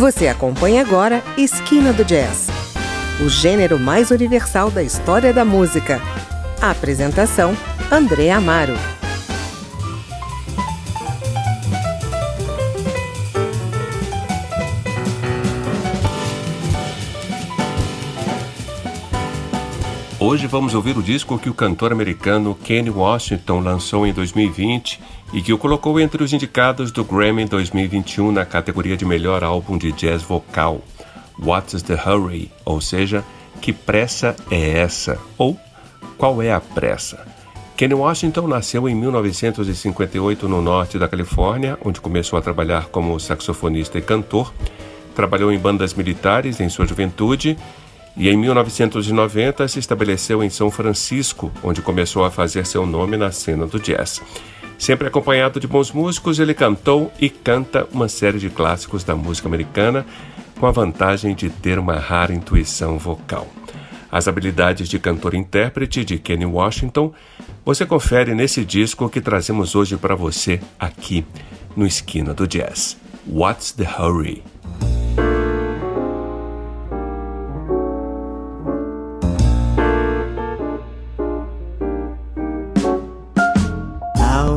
Você acompanha agora Esquina do Jazz, o gênero mais universal da história da música. A apresentação: André Amaro. Hoje vamos ouvir o disco que o cantor americano Kenny Washington lançou em 2020 e que o colocou entre os indicados do Grammy 2021 na categoria de melhor álbum de jazz vocal. What's the Hurry? Ou seja, que pressa é essa? Ou qual é a pressa? Kenny Washington nasceu em 1958 no norte da Califórnia, onde começou a trabalhar como saxofonista e cantor. Trabalhou em bandas militares em sua juventude e em 1990 se estabeleceu em São Francisco, onde começou a fazer seu nome na cena do jazz. Sempre acompanhado de bons músicos, ele cantou e canta uma série de clássicos da música americana, com a vantagem de ter uma rara intuição vocal. As habilidades de cantor-intérprete de Kenny Washington você confere nesse disco que trazemos hoje para você aqui no Esquina do Jazz. What's the Hurry?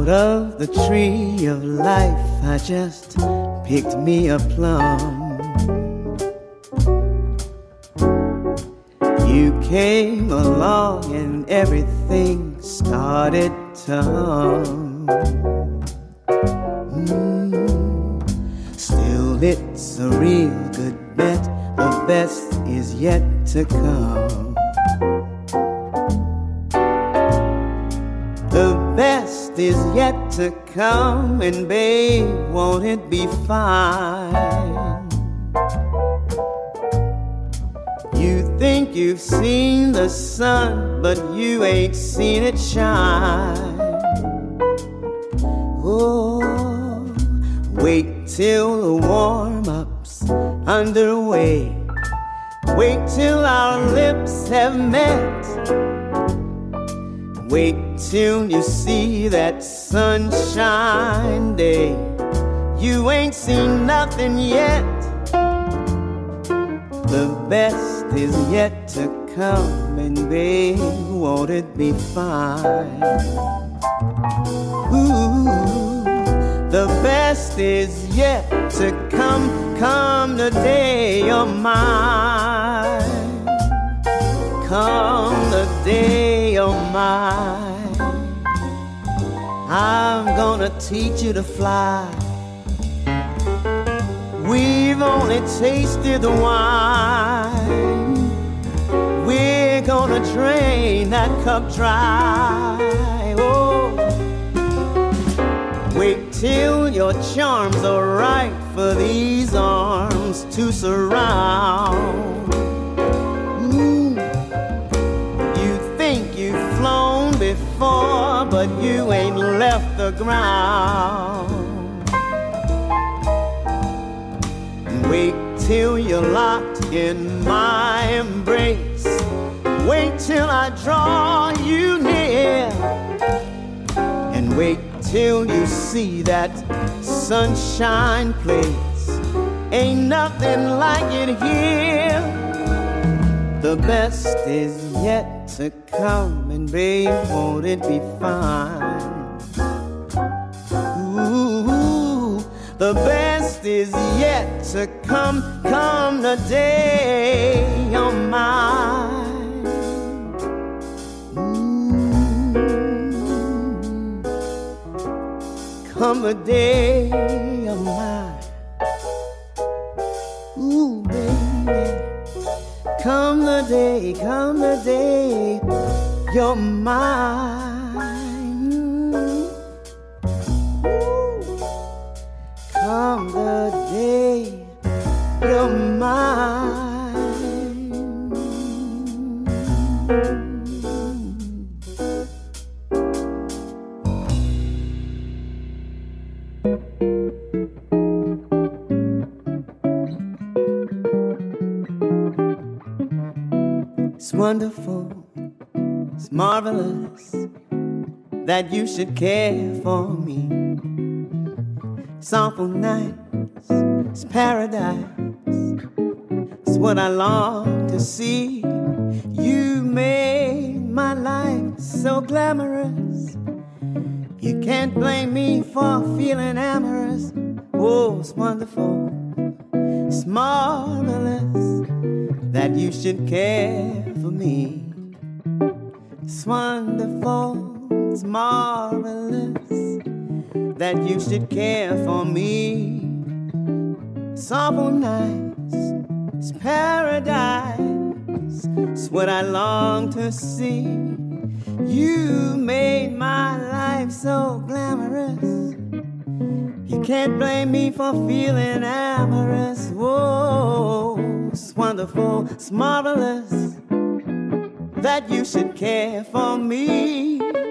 Of the tree of life, I just picked me a plum. You came along and everything started to hum. Still, it's a real good bet. The best is yet to come. Best is yet to come, and babe, won't it be fine? You think you've seen the sun, but you ain't seen it shine. Oh, wait till the warm up's underway. Wait till our lips have met. Wait till you see that sunshine day. You ain't seen nothing yet. The best is yet to come, and babe, won't it be fine? Ooh, the best is yet to come. Come the day you're mine. Come the day you're mine. I'm gonna teach you to fly. We've only tasted the wine. We're gonna drain that cup dry. Oh, wait till your charms are right for these arms to surround. Before but you ain't left the ground. Wait till you're locked in my embrace. Wait till I draw you near. And wait till you see that sunshine place. Ain't nothing like it here. The best is yet to come, and babe, won't it be fine? Ooh, the best is yet to come, come the day you're mine. Ooh, come the day you're mine. Come the day, come the day, you're mine. Come the day, you're mine. Wonderful, it's marvelous that you should care for me. It's awful nice, it's paradise It's what I long to see. You made my life so glamorous. You can't blame me for feeling amorous. Oh, it's wonderful, it's marvelous that you should care for me. It's wonderful, it's marvelous that you should care for me. It's awful nice, it's paradise, it's what I long to see. You made my life so glamorous. You can't blame me for feeling amorous. Whoa, it's wonderful, it's marvelous that you should care for me.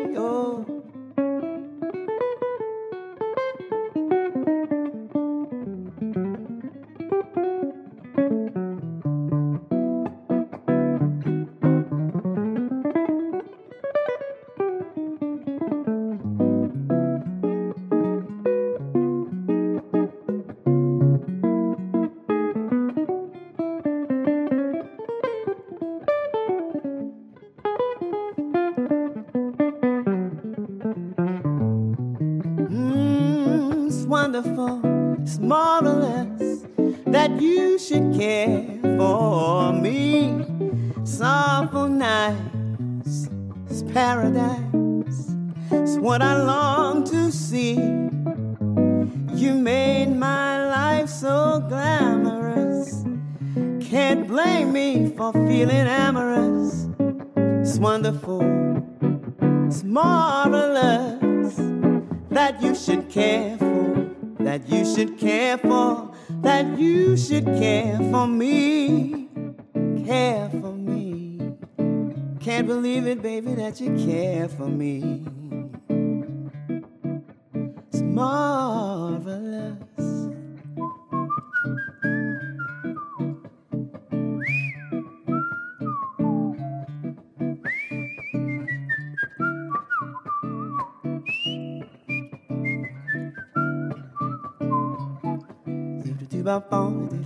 That you should care for, that you should care for, that you should care for me, care for me. Can't believe it, baby, that you care for me. It's marvelous. bop on.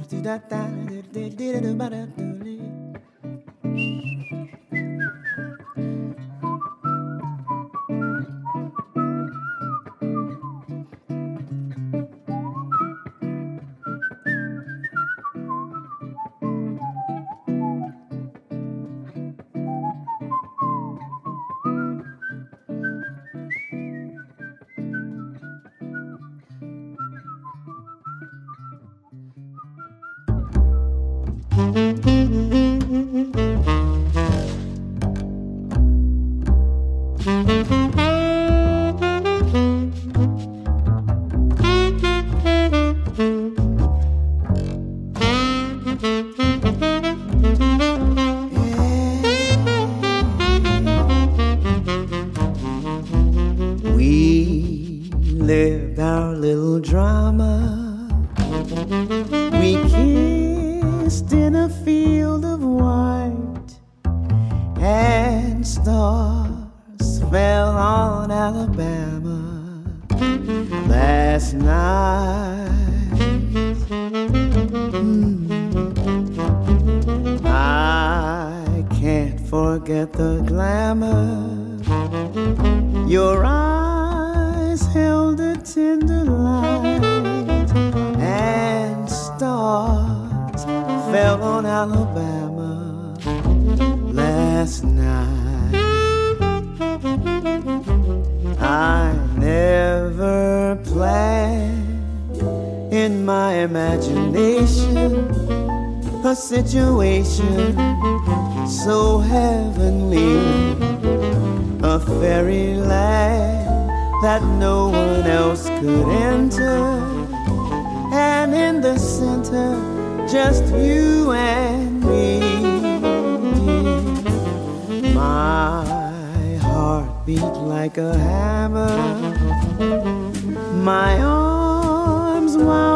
Do and ba fell on Alabama last night. I never do in my imagination a situation so heavenly, a fairyland that no one else could enter, and in the center, just you and me. My heart beat like a hammer, my arms wound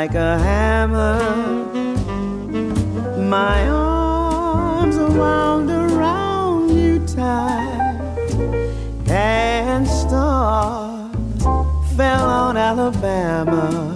like a hammer. My arms around around you tight, and stars fell on Alabama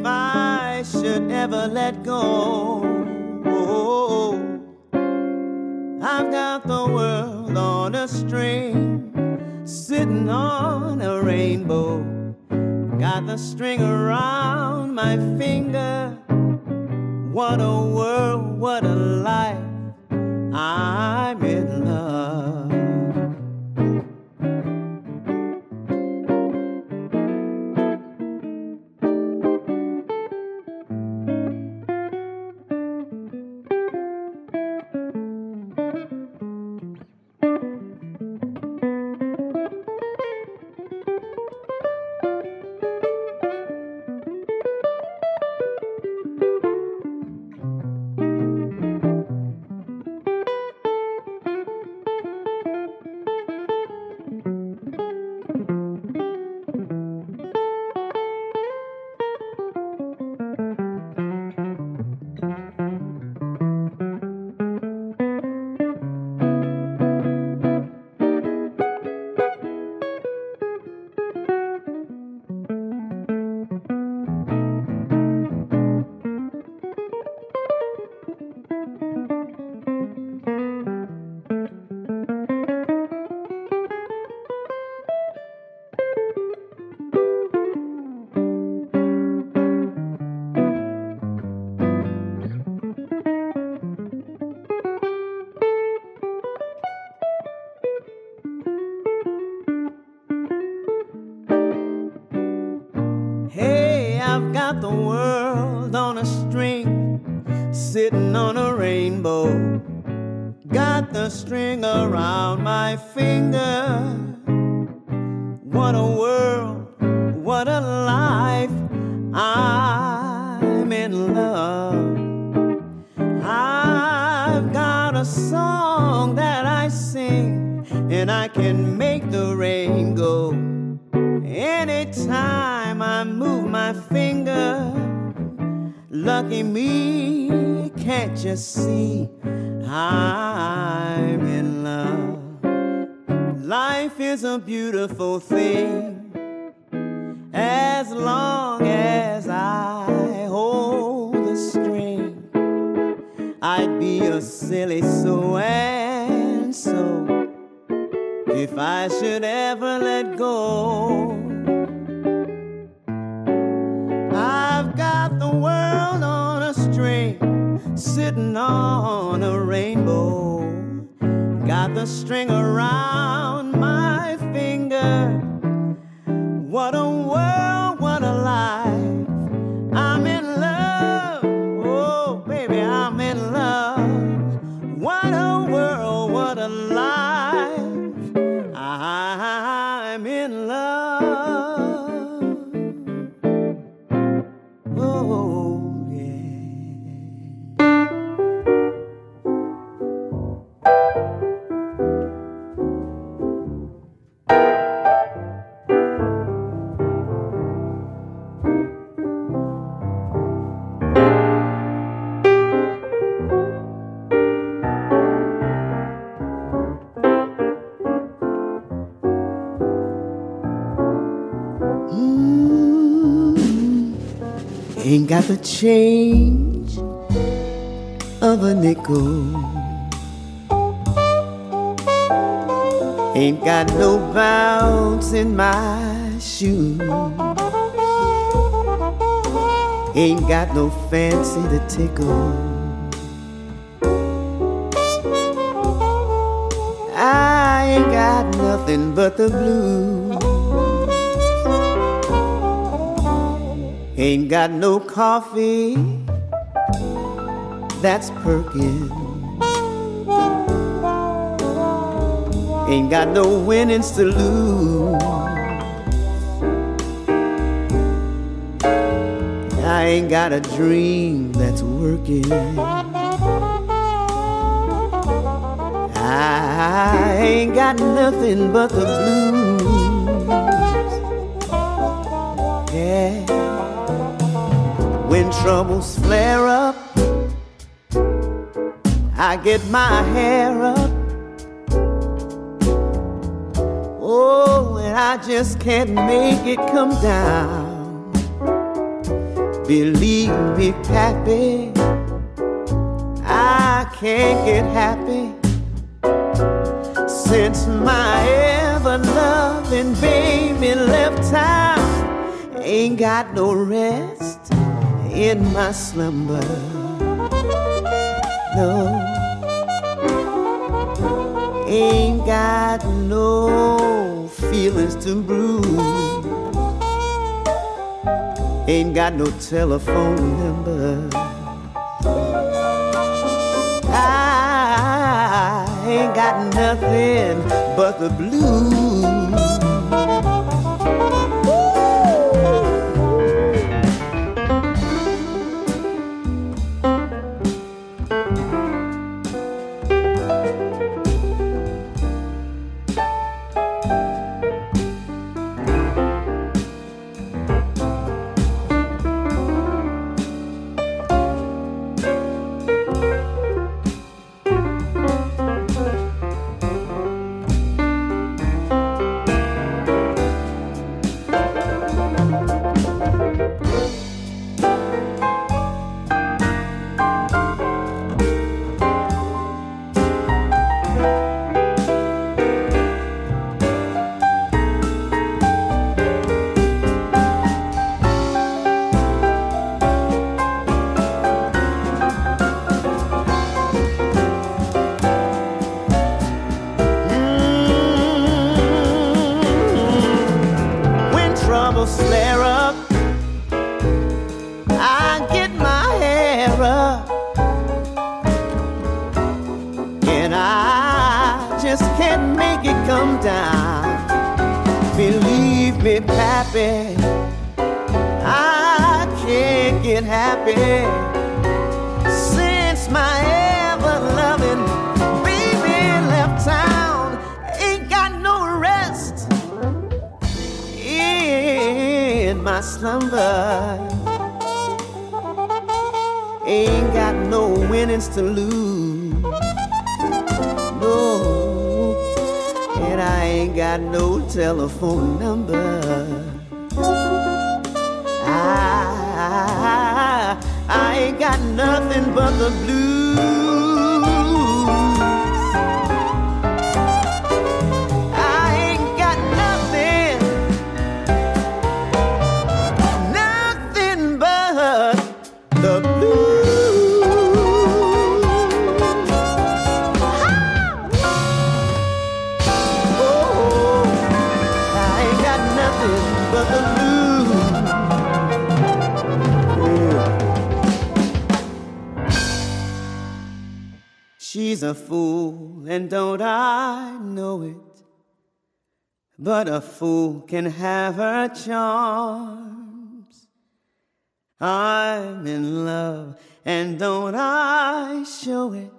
if I should ever let go. Oh, I've got the world on a string, sitting on a rainbow. Got the string around my finger. What a world, what a life. I'm in I've got the world on a string, sitting on a rainbow. Got the string around my finger. What a world, what a life. I'm in love. I've got a song lucky me, can't you see I'm in love? Life is a beautiful thing as long as I hold the string. I'd be a silly so and so if I should ever let go. Sitting on a rainbow. Got the string around my finger. What a got the change of a nickel. Ain't got no bounce in my shoes. Ain't got no fancy to tickle. I ain't got nothing but the blues. Ain't got no coffee that's perking. Ain't got no winnings to lose. I ain't got a dream that's working. I ain't got nothing but the blues. Yeah. Troubles flare up, I get my hair up. Oh, and I just can't make it come down. Believe me, Pappy, I can't get happy since my ever loving baby left town. Ain't got no rest in my slumber. No, ain't got no feelings to bruise. Ain't got no telephone number. I ain't got nothing but the blues. terror. And I just can't make it come down. Believe me, Pappy, I can't get happy since my ever loving baby left town. Ain't got no rest in my slumber. Ain't got no winnings to lose. No, and I ain't got no telephone number. I, I ain't got nothing but the blues. She's a fool, and don't I know it? But a fool can have her charms. I'm in love, and don't I show it?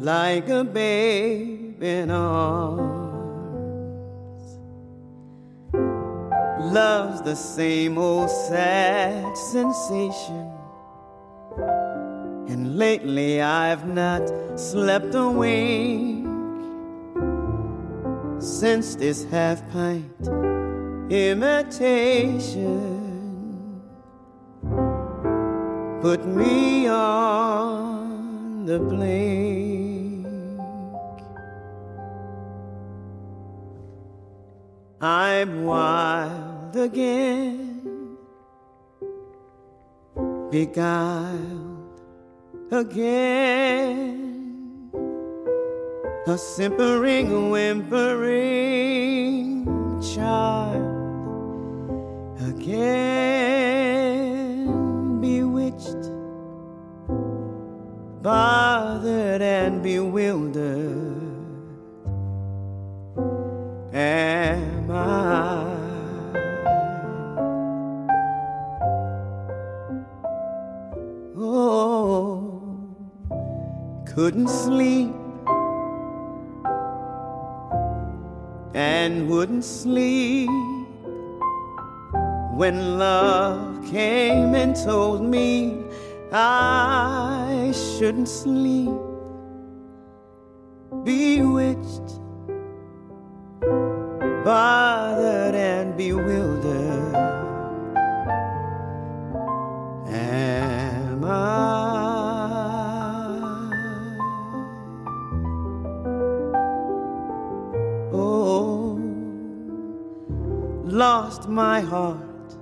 Like a babe in arms. Love's the same old sad sensation lately I've not slept a wink since this half pint imitation put me on the blink. I'm wild again, beguiled again. A simpering, whimpering child again, bewitched, bothered, and bewildered. Am I? Couldn't sleep and wouldn't sleep when love came and told me I shouldn't sleep. Bewitched, bothered, and bewildered. Am I? Lost my heart.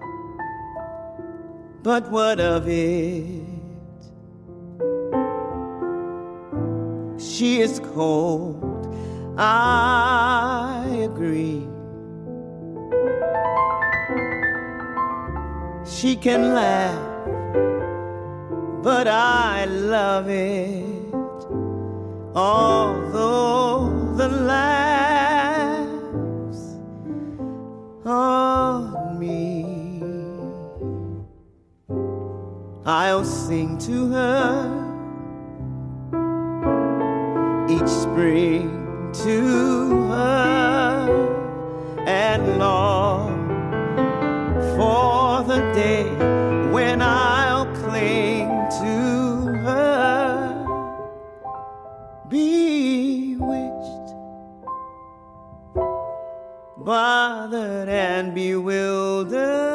But what of it? She is cold, I agree. She can laugh, but I love it. Although the laugh on me. I'll sing to her each spring to her and long and bewildered.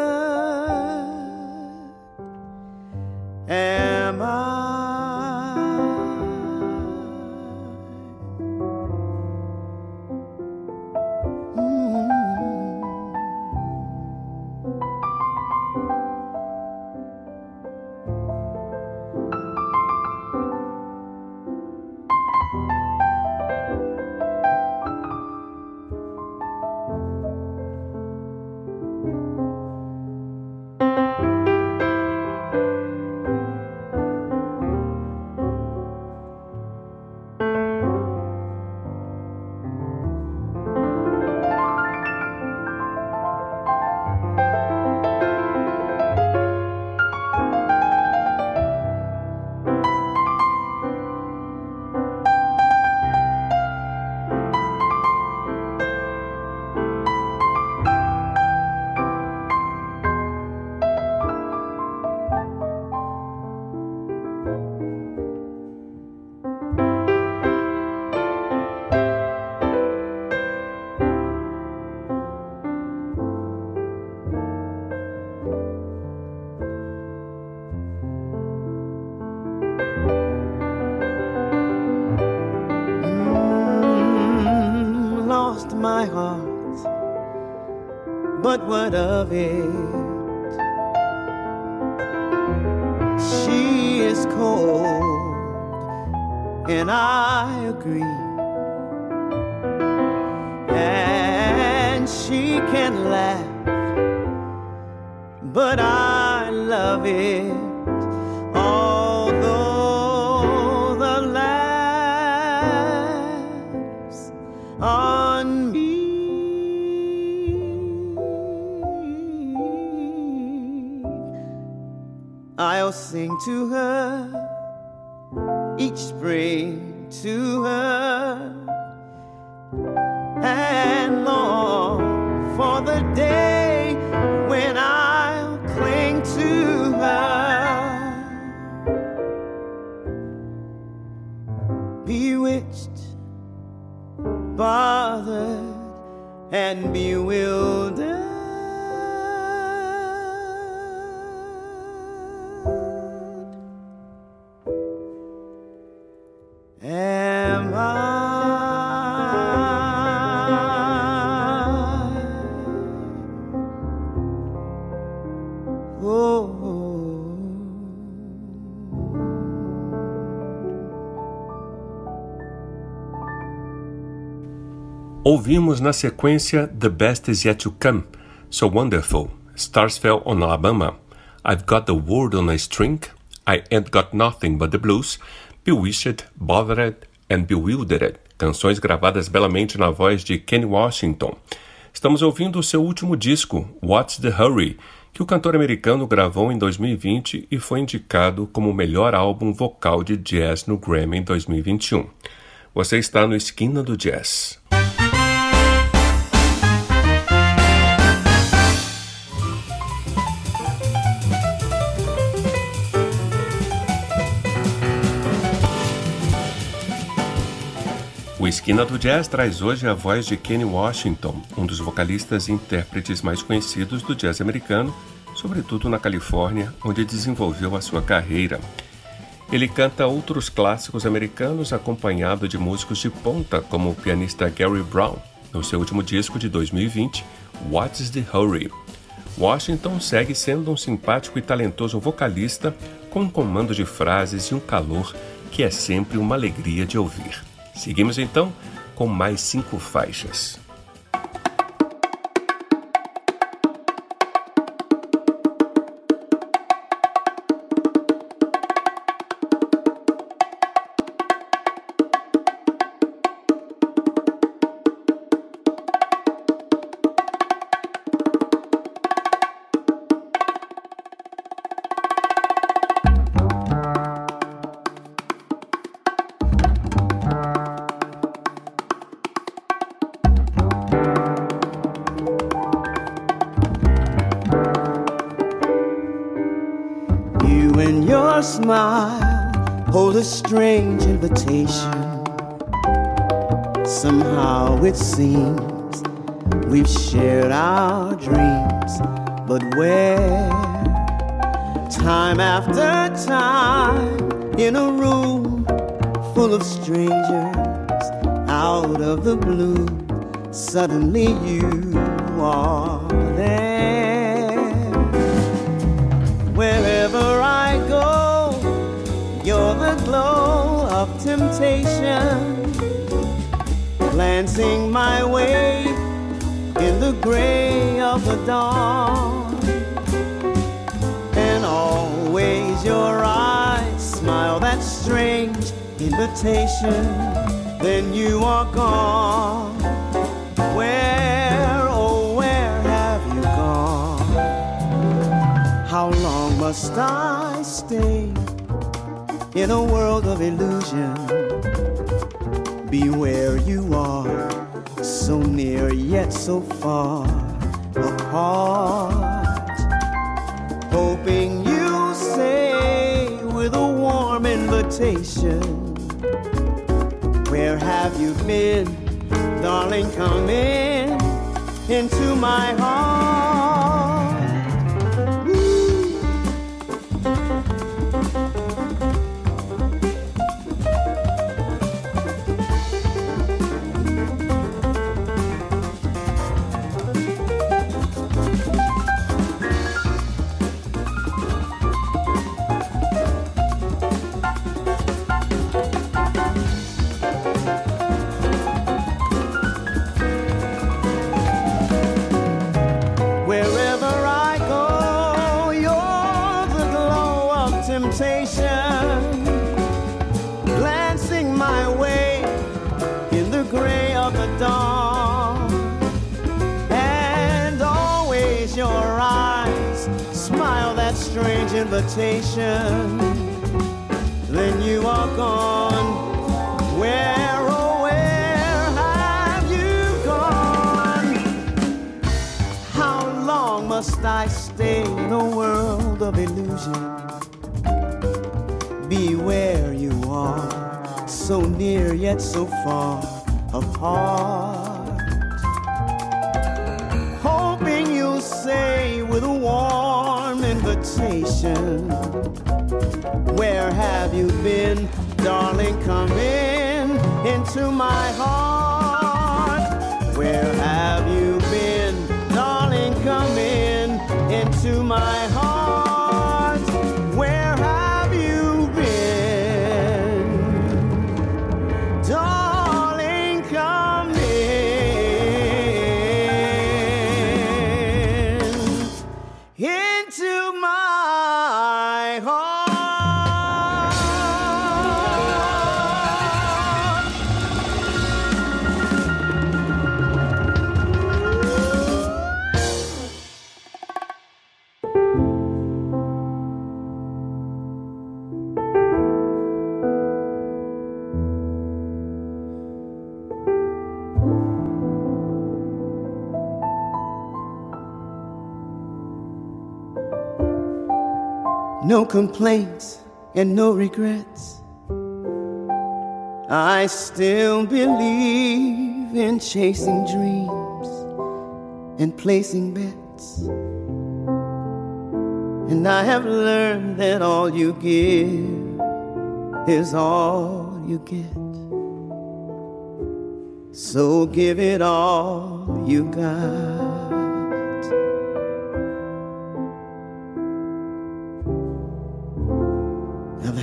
Bewitched, bothered, and bewildered. Ouvimos na sequência The Best Is Yet to Come, So Wonderful, Stars Fell on Alabama, I've Got the World on a String, I Ain't Got Nothing But the Blues, Bewitched, Bothered and Bewildered, canções gravadas belamente na voz de Kenny Washington. Estamos ouvindo o seu último disco, What's the Hurry, que o cantor americano gravou em 2020 e foi indicado como o melhor álbum vocal de jazz no Grammy em 2021. Você está no Esquina do Jazz. O Esquina do Jazz traz hoje a voz de Kenny Washington, um dos vocalistas e intérpretes mais conhecidos do jazz americano, sobretudo na Califórnia, onde desenvolveu a sua carreira. Ele canta outros clássicos americanos acompanhado de músicos de ponta, como o pianista Gary Brown, no seu último disco de 2020, What's the Hurry? Washington segue sendo um simpático e talentoso vocalista com um comando de frases e um calor que é sempre uma alegria de ouvir. Seguimos então com mais cinco faixas. Must I stay? in a world of illusion. Be where you are, so near yet so far apart. Hoping you say with a warm invitation, Where have you been, darling? Come in into my heart. Invitation, then you are gone. Where, oh, where have you gone? How long must I stay in a world of illusion? Be where you are, so near yet so far apart. Invitation, Where have you been, darling? Come in into my heart. Where have you been, complaints and no regrets. I still believe in chasing dreams and placing bets. And I have learned that all you give is all you get. So give it all you got.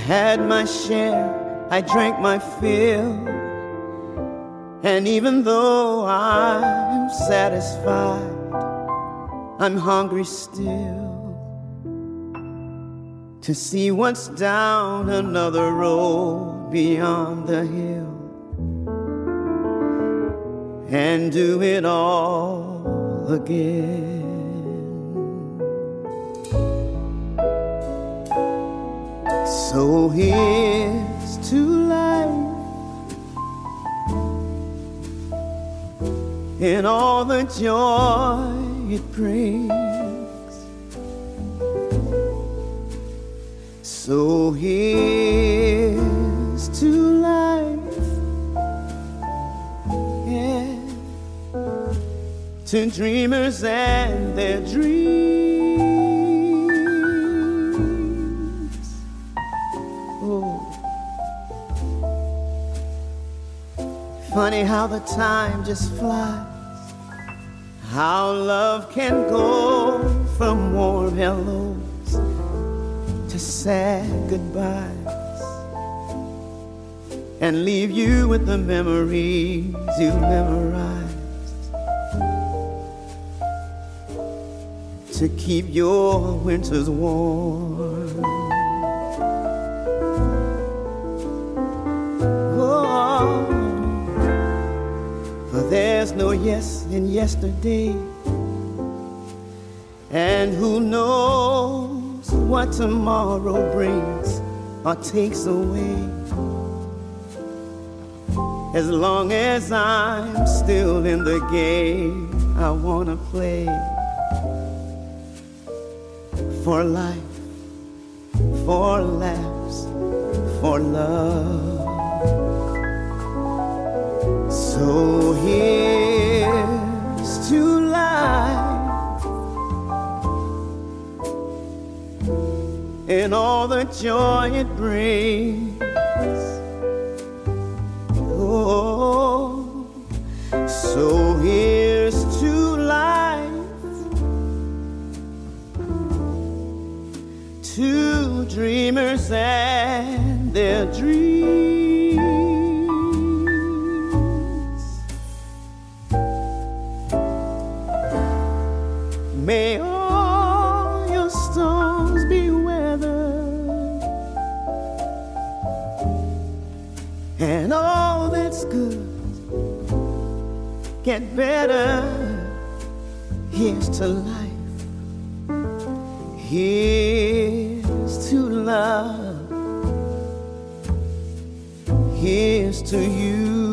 Had my share, I drank my fill. And even though I'm satisfied, I'm hungry still to see what's down another road beyond the hill and do it all again. So here's to life and all the joy it brings. So here's to life, yeah, to dreamers and their dreams. Funny how the time just flies. How love can go from warm hellos to sad goodbyes and leave you with the memories you memorized to keep your winters warm. There's no yes in yesterday, and who knows what tomorrow brings or takes away. As long as I'm still in the game, I wanna play for life, for laughs, for love. So here's to life and all the joy it brings. Oh, so here's to life, to dreamers and their dreams. Get better. Here's to life. Here's to love. Here's to you.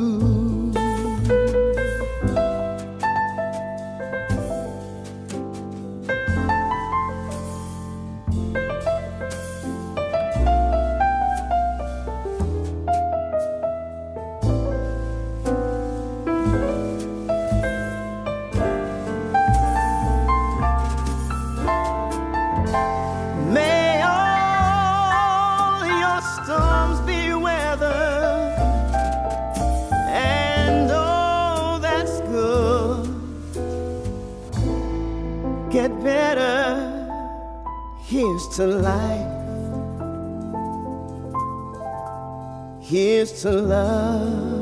To life. Here's to love.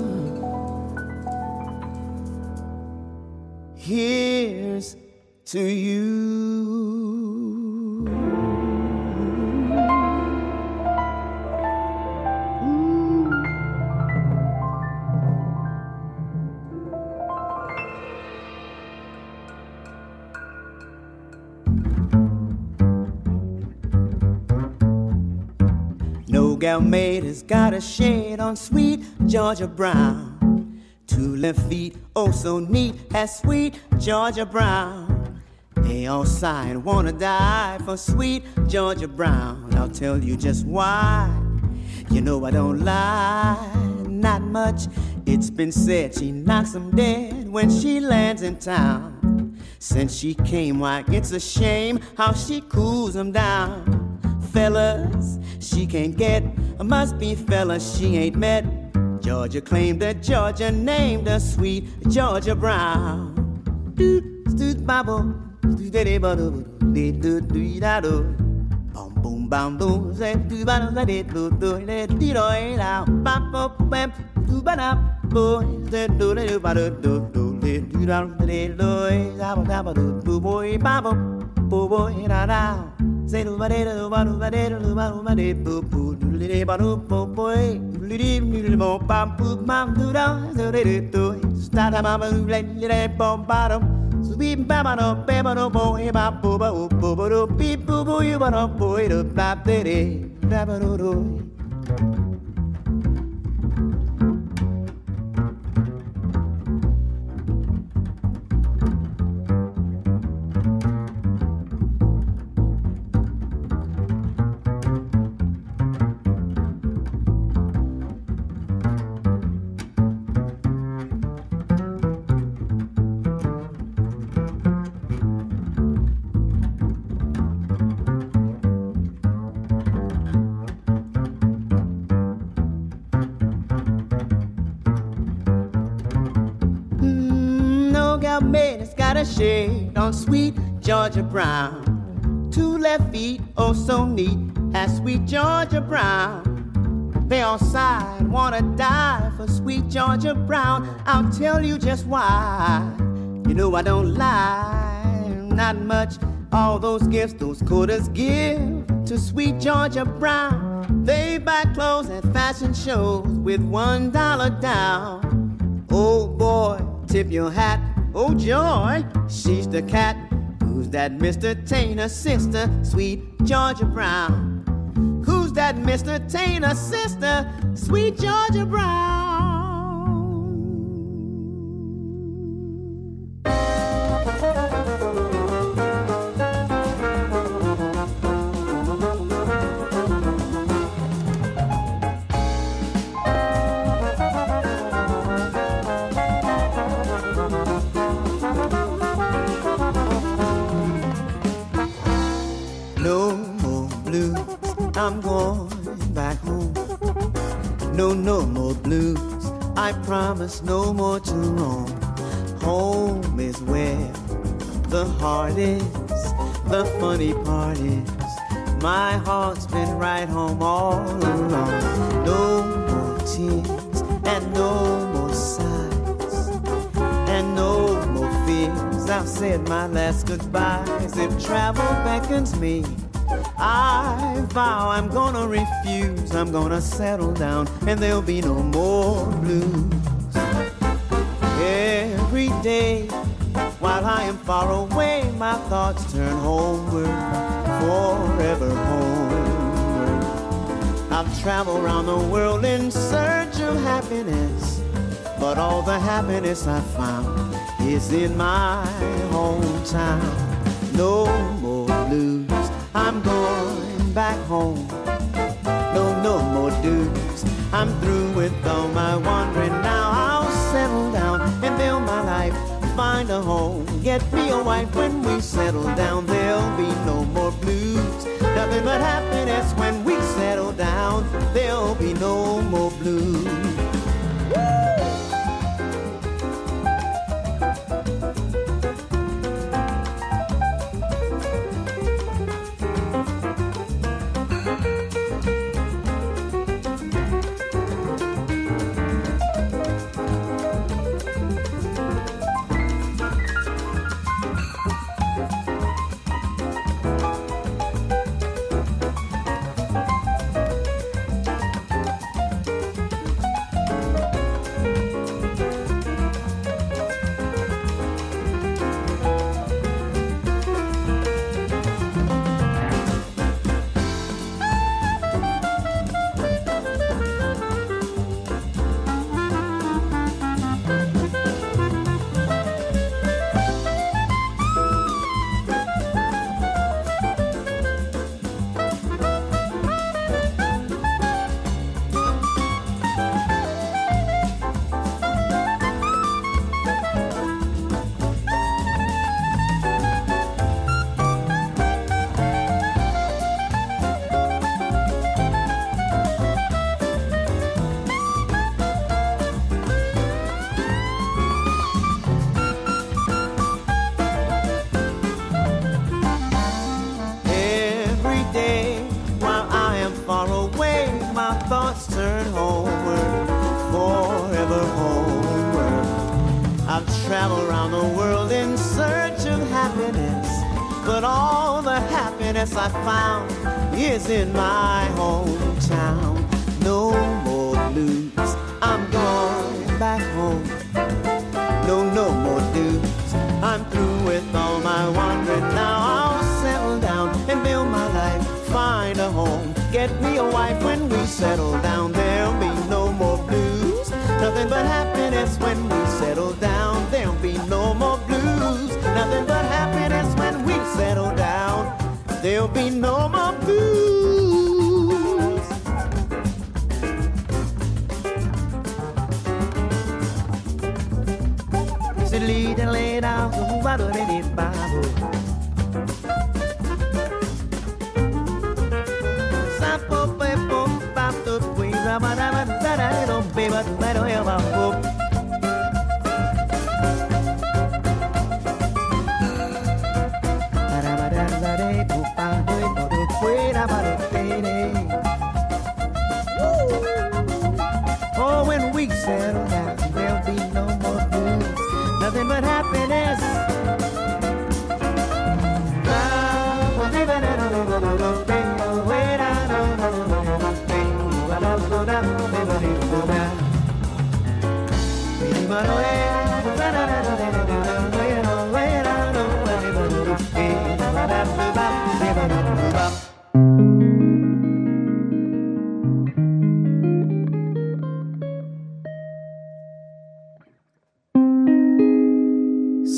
Maid has got a shade on sweet Georgia Brown. Two left feet, oh so neat, as sweet Georgia Brown. They all sigh and wanna die for sweet Georgia Brown. I'll tell you just why. You know I don't lie, not much. It's been said she knocks 'em dead when she lands in town. Since she came, why it's a shame how she cools 'em down fellas she can't get. Must be fellas she ain't met. Georgia claimed that Georgia named her sweet Georgia Brown. Do do babo do de de ba do de do do da do. Bum boom bam boom say do ba do de do do de di do da ba bo bam do ba da bo de do de ba do do do de do da do da ba do do boy ba boy da da. Say do ba do do do do do do boy li di li di bo ba boo ba do da do do da e boo you Georgia Brown. Two left feet, oh so neat, as sweet Georgia Brown. They all sigh, wanna die for sweet Georgia Brown. I'll tell you just why. You know I don't lie, not much. All those gifts those quarters give to sweet Georgia Brown. They buy clothes at fashion shows with one dollar down. Oh boy, tip your hat Oh, joy, she's the cat. That Mr. Tainer sister, sweet Georgia Brown? Who's that Mr. Tainer sister, sweet Georgia Brown? Promise no more to roam. Home is where the heart is, the funny part is. My heart's been right home all along. No more tears and no more sighs and no more fears. I've said my last goodbyes. If travel beckons me, I vow I'm gonna refuse. I'm gonna settle down and there'll be no more blues every day. While I am far away, my thoughts turn homeward, forever homeward. I've traveled around the world in search of happiness, but all the happiness I found is in my hometown. No more blues, I'm back home. No, no more dues, I'm through with all my wandering now. I'll settle down and build my life, find a home, get me a wife when we settle down. There'll be no more blues, nothing but happiness when we settle down. There'll be no more blues. I found is in my hometown. No more blues, I'm going back home. No, no more dues, I'm through with all my wandering now. I'll settle down and build my life, find a home, get me a wife when we settle down. There'll be no more blues. Silly and lay down, so I don't need Bible. Sapo, pepo, pato, pui, rabadaba, da da, don't be, but I don't have a hope. Oh,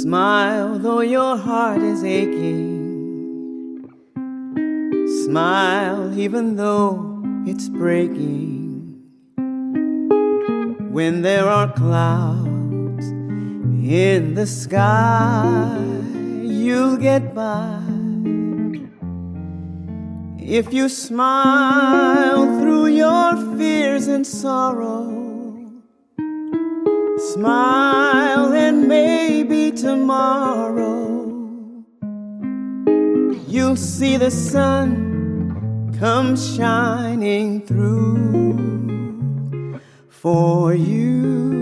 Smile though your heart is aching. Smile even though it's breaking. When there are clouds in the sky, you'll get by. If you smile through your fears and sorrow Smile and maybe tomorrow you'll see the sun come shining through for you.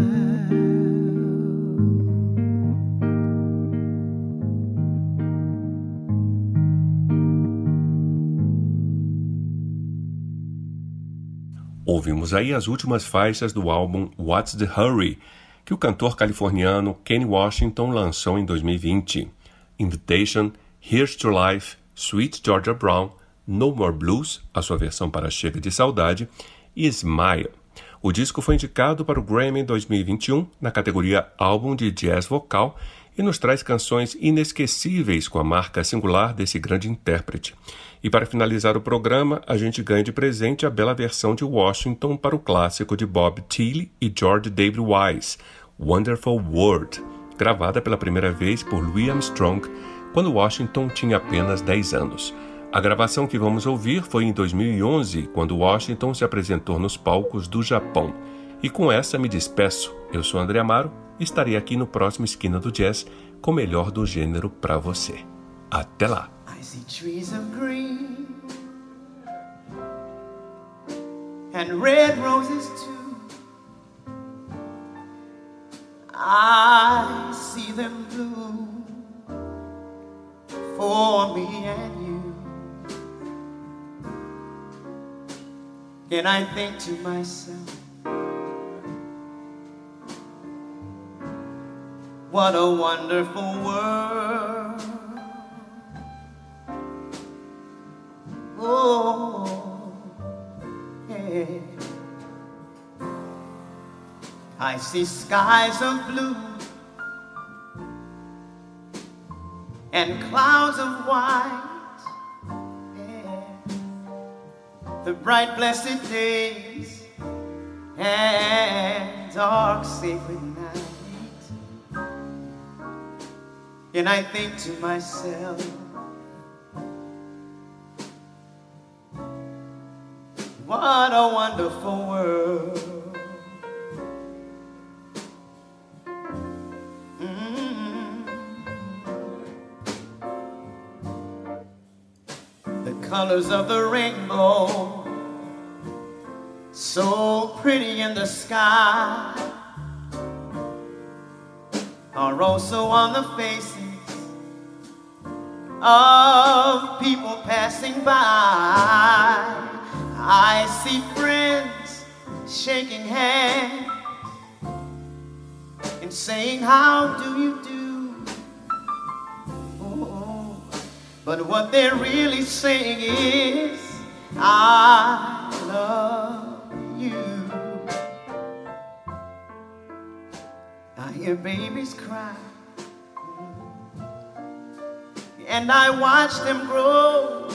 Ouvimos aí as últimas faixas do álbum What's the Hurry, que o cantor californiano Kenny Washington lançou em 2020. Invitation, Here's to Life, Sweet Georgia Brown, No More Blues, a sua versão para Chega de Saudade, e Smile. O disco foi indicado para o Grammy em 2021 na categoria Álbum de Jazz Vocal e nos traz canções inesquecíveis com a marca singular desse grande intérprete. E para finalizar o programa, a gente ganha de presente a bela versão de Washington para o clássico de Bob Tilly e George David Wise, Wonderful World, gravada pela primeira vez por Louis Armstrong quando Washington tinha apenas 10 anos. A gravação que vamos ouvir foi em 2011, quando Washington se apresentou nos palcos do Japão. E com essa me despeço. Eu sou André Amaro e estarei aqui no próximo Esquina do Jazz com o melhor do gênero para você. Até lá! And red roses too. I see them bloom for me and you. And I think to myself, What a wonderful world. Oh, yeah. I see skies of blue and clouds of white. Yeah. The bright, blessed days and dark, sacred nights. And I think to myself, what a wonderful world. Mm-hmm. The colors of the rainbow, so pretty in the sky, are also on the faces of people passing by. I see friends shaking hands and saying, How do you do? Oh, but what they're really saying is, I love you. I hear babies cry and I watch them grow.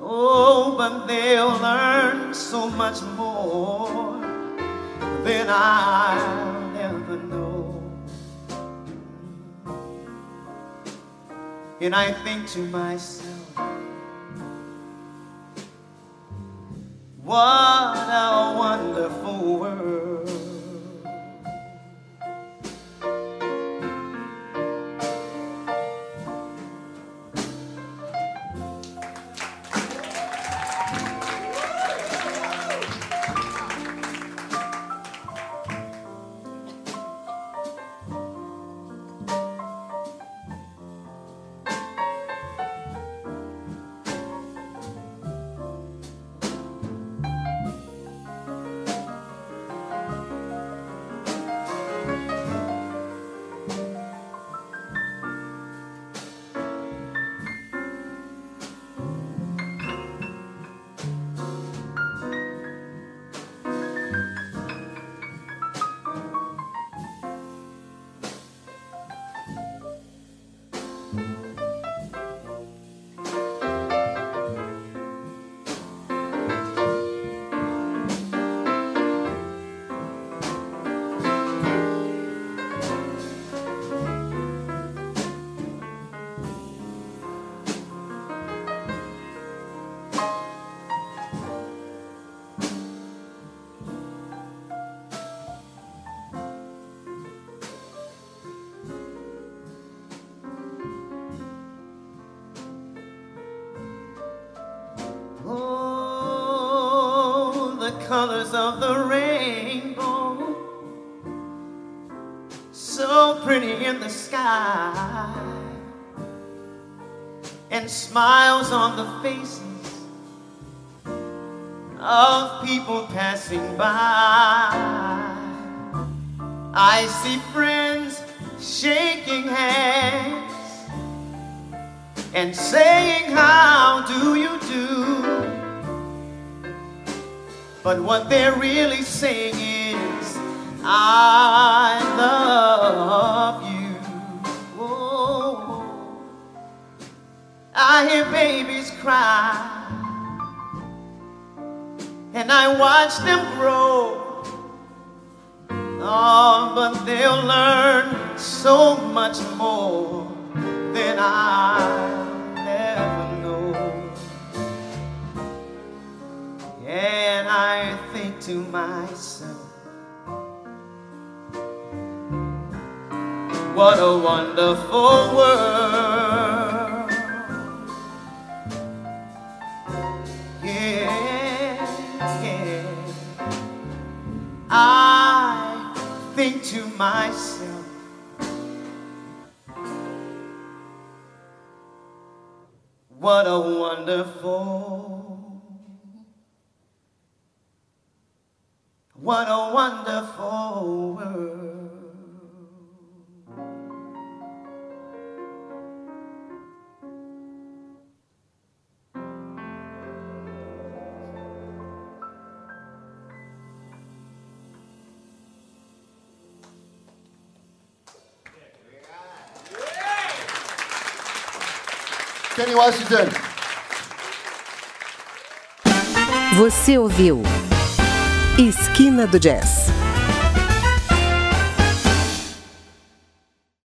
Oh, but they'll learn so much more than I'll ever know. And I think to myself, what a wonderful world. Colors of the rainbow, so pretty in the sky, and smiles on the faces of people passing by. I see friends shaking hands and saying, How do you do? But what they're really saying is, I love you. Oh, I hear babies cry, and I watch them grow. Oh, but they'll learn so much more than I ever know. And I think to myself, what a wonderful world. Yeah, yeah. I think to myself, what a wonderful, what a wonderful world. Kenny Washington. Você ouviu Esquina do Jazz